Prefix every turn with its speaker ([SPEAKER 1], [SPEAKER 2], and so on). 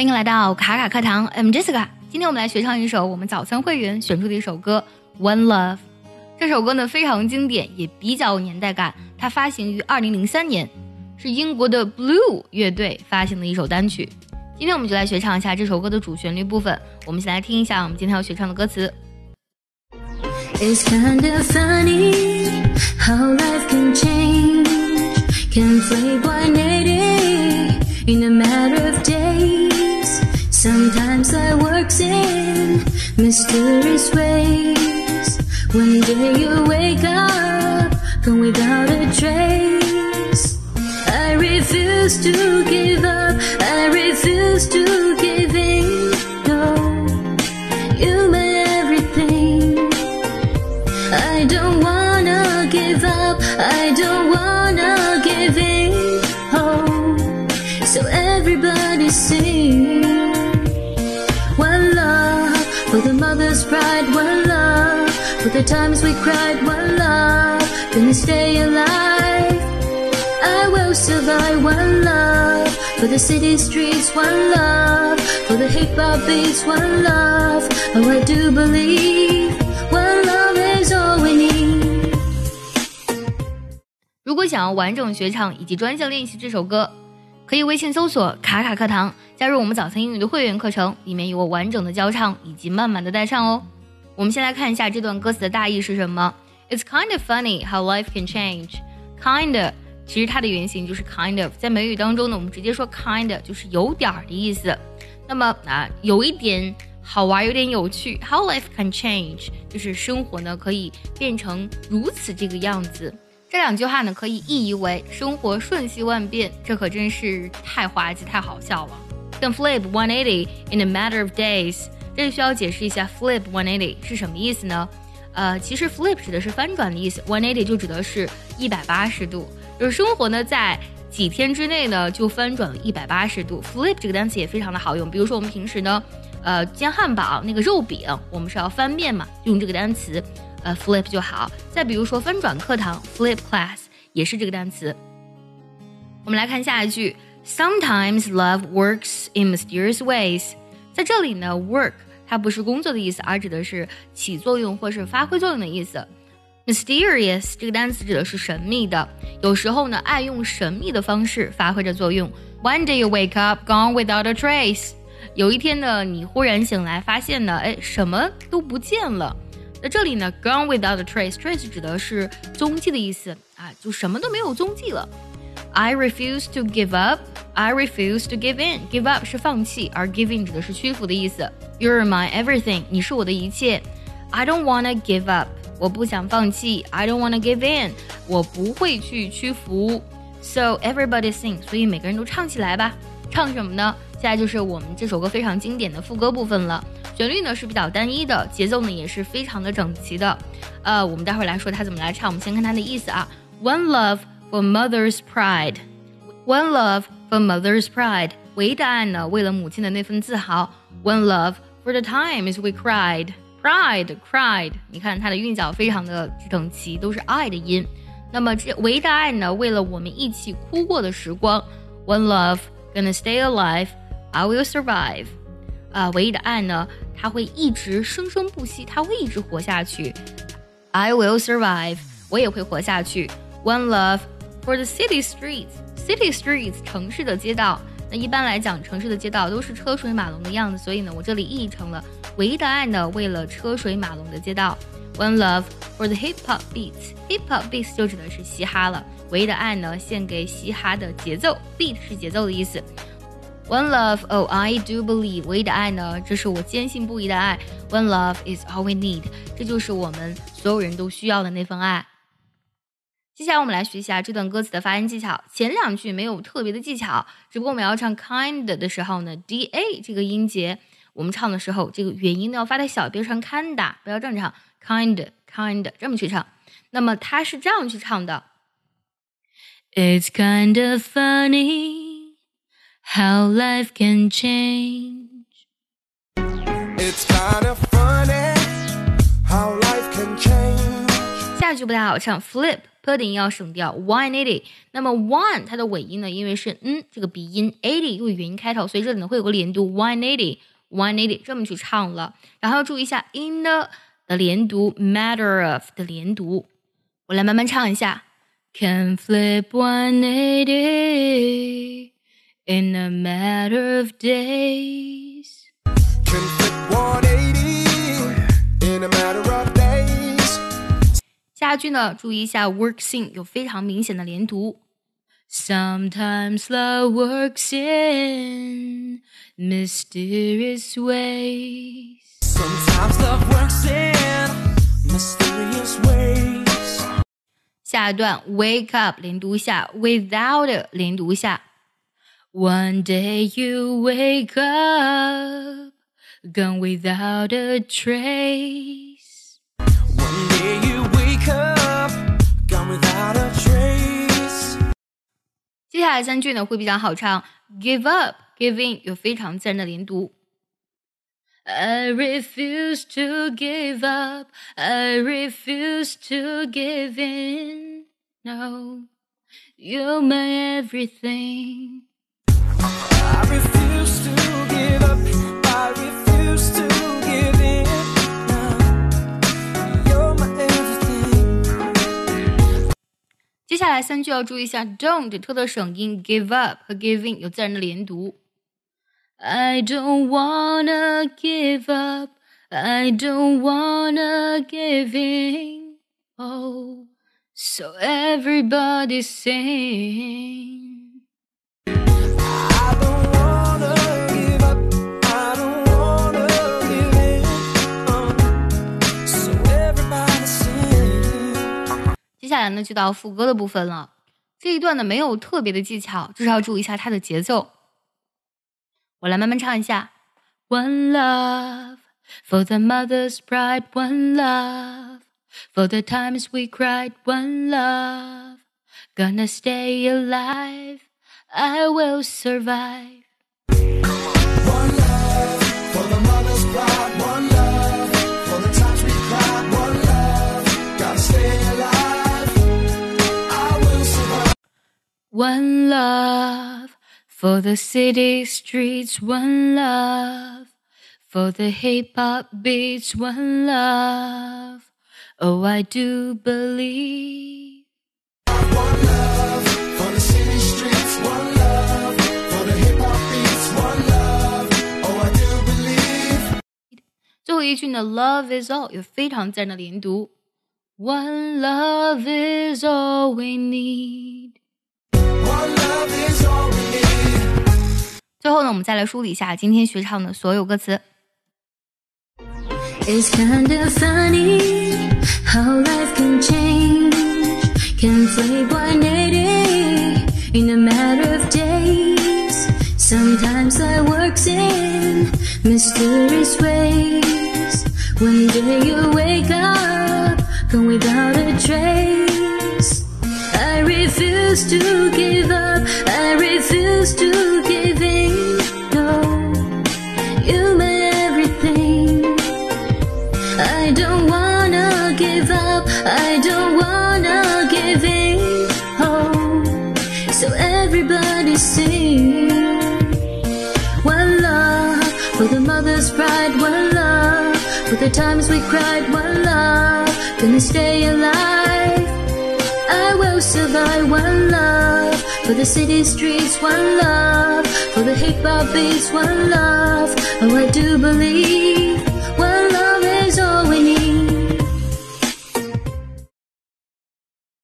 [SPEAKER 1] 欢迎来到卡卡课堂，I'm Jessica。今天我们来学唱一首我们早餐会员选出的一首歌《One Love》。这首歌呢非常经典，也比较有年代感。它发行于二零零三年，是英国的 Blue 乐队发行的一首单曲。今天我们就来学唱一下这首歌的主旋律部分。我们先来听一下我们今天要学唱的歌词。
[SPEAKER 2] It's kind of funny how life can change, can flip 180 in a matter of days. Sometimes life works in mysterious ways. One day you wake up, gone without a trace. I refuse to give up, I refuse to give in. No, you my everything. I don't wanna give up, I don't wanna give in. Oh, so everybody sing. One love for the mother's pride, one love for the times we cried, one love. Gonna stay alive. I will survive, one love for the city streets, one love for the hip hop beats, one love. Oh, I do believe one love is all we need.
[SPEAKER 1] 如果想要完整学唱以及专项练习这首歌， 可以微信搜索“卡卡课堂”，加入我们早餐英语的会员课程，里面有我完整的教唱以及慢慢的带唱哦。我们先来看一下这段歌词的大意是什么。It's kind of funny how life can change. Kind of，其实它的原型就是 kind of，在美语当中呢，我们直接说 kind 就是有点儿的意思。那么啊，有一点好玩，有点有趣。How life can change，就是生活呢可以变成如此这个样子。这两句话呢，可以意译为生活瞬息万变，这可真是太滑稽、太好笑了。Can flip one eighty in a matter of days，这里需要解释一下，flip one eighty 是什么意思呢？呃，其实 flip 指的是翻转的意思，one eighty 就指的是一百八十度，就是生活呢在几天之内呢就翻转了一百八十度。flip 这个单词也非常的好用，比如说我们平时呢，呃，煎汉堡那个肉饼，我们是要翻面嘛，用这个单词。呃，flip 就好。再比如说翻转课堂，flip class 也是这个单词。我们来看下一句，Sometimes love works in mysterious ways。在这里呢，work 它不是工作的意思，而指的是起作用或是发挥作用的意思。Mysterious 这个单词指的是神秘的，有时候呢爱用神秘的方式发挥着作用。One day you wake up gone without a trace。有一天呢，你忽然醒来，发现呢，哎，什么都不见了。那这里呢，gone without a trace，trace 指的是踪迹的意思啊，就什么都没有踪迹了。I refuse to give up. I refuse to give in. Give up 是放弃，而 give in 指的是屈服的意思。You're my everything，你是我的一切。I don't wanna give up，我不想放弃。I don't wanna give in，我不会去屈服。So everybody sing，所以每个人都唱起来吧。唱什么呢？现在就是我们这首歌非常经典的副歌部分了。 旋律呢是比较单一的，节奏呢也是非常的整齐的。呃，我们待会儿来说它怎么来唱。我们先看它的意思啊。One love for mother's pride. One love for mother's pride. 唯一的爱呢，为了母亲的那份自豪。One love for the times we cried. Pride, cried. 你看它的韵脚非常的整齐，都是爱的音。那么这唯一的爱呢，为了我们一起哭过的时光。One love gonna stay alive. I will survive. 啊、呃，唯一的爱呢， 它会一直生生不息，它会一直活下去。I will survive，我也会活下去。One love for the city streets. City streets，城市的街道。那一般来讲，城市的街道都是车水马龙的样子，所以呢，我这里译成了唯一的爱呢，为了车水马龙的街道。One love for the hip hop beats. Hip hop beats 就指的是嘻哈了。唯一的爱呢，献给嘻哈的节奏。Beat 是节奏的意思。One love, oh I do believe，唯一的爱呢，这是我坚信不疑的爱。One love is all we need，这就是我们所有人都需要的那份爱。接下来我们来学一下这段歌词的发音技巧。前两句没有特别的技巧，只不过我们要唱 kind 的时候呢，d a 这个音节，我们唱的时候这个元音呢要发在小，别唱 kinda，不要这样唱，kind kind 这么去唱。那么它是这样去唱的：It's kind of funny how life can change.
[SPEAKER 3] It's kind of funny how life can change.
[SPEAKER 1] 下句不太好唱，flip pudding 要省掉 one eighty。那么 one 它的尾音呢，因为是嗯这个鼻音，eighty 又元音开头，所以这里呢会有个连读 one eighty one eighty 这么去唱了。然后要注意一下 in the 的连读，matter of 的连读。我来慢慢唱一下。Can flip one eighty in a matter of days。
[SPEAKER 3] Can flip 180 in a matter of days.
[SPEAKER 1] 下句呢，注意一下 work sing 有非常明显的连读。Sometimes love works in mysterious ways。
[SPEAKER 3] Sometimes love works in mysterious ways.
[SPEAKER 1] 下一段 wake up 连读一下，without 连读一下。 One day you wake up, gone without a trace。
[SPEAKER 3] One day you wake up, gone without a trace.
[SPEAKER 1] 接下来三句呢会比较好唱，give up、give in 有非常自然的连读。I refuse to give up. I refuse to give in. No, you're my everything. 接下来三句要注意一下，don't 特的省音，give up 和 give in 有自然的连读。I don't wanna give up. I don't wanna give in. Oh, so everybody sing. 下来呢，就到副歌的部分了。这一段呢没有特别的技巧，就是要注意一下它的节奏。我来慢慢唱一下。One love for the mother's pride, one love for the times we cried, one love gonna stay alive. I will survive.
[SPEAKER 3] One love for the mother's pride. One love One love
[SPEAKER 1] for the city streets, one love for the hip hop beats, one love. Oh, I do believe.
[SPEAKER 3] One love for the city streets. One love for the hip hop beats. One love, oh I do believe.
[SPEAKER 1] 最后一句呢，Love is all 有非常自然的连读。One love is all we need。 最后呢，我们再来梳理一下今天学唱的所有歌词。
[SPEAKER 2] It's kinda funny how life can change, can flip 180 in a matter of days. Sometimes life works in mysterious ways. Don't wanna give up. I don't wanna give in. Oh, so everybody sing. One love for the mother's pride. One love for the times we cried. One love, gonna stay alive. I will survive. One love for the city streets. One love for the hip hop beats. One love, oh I do believe.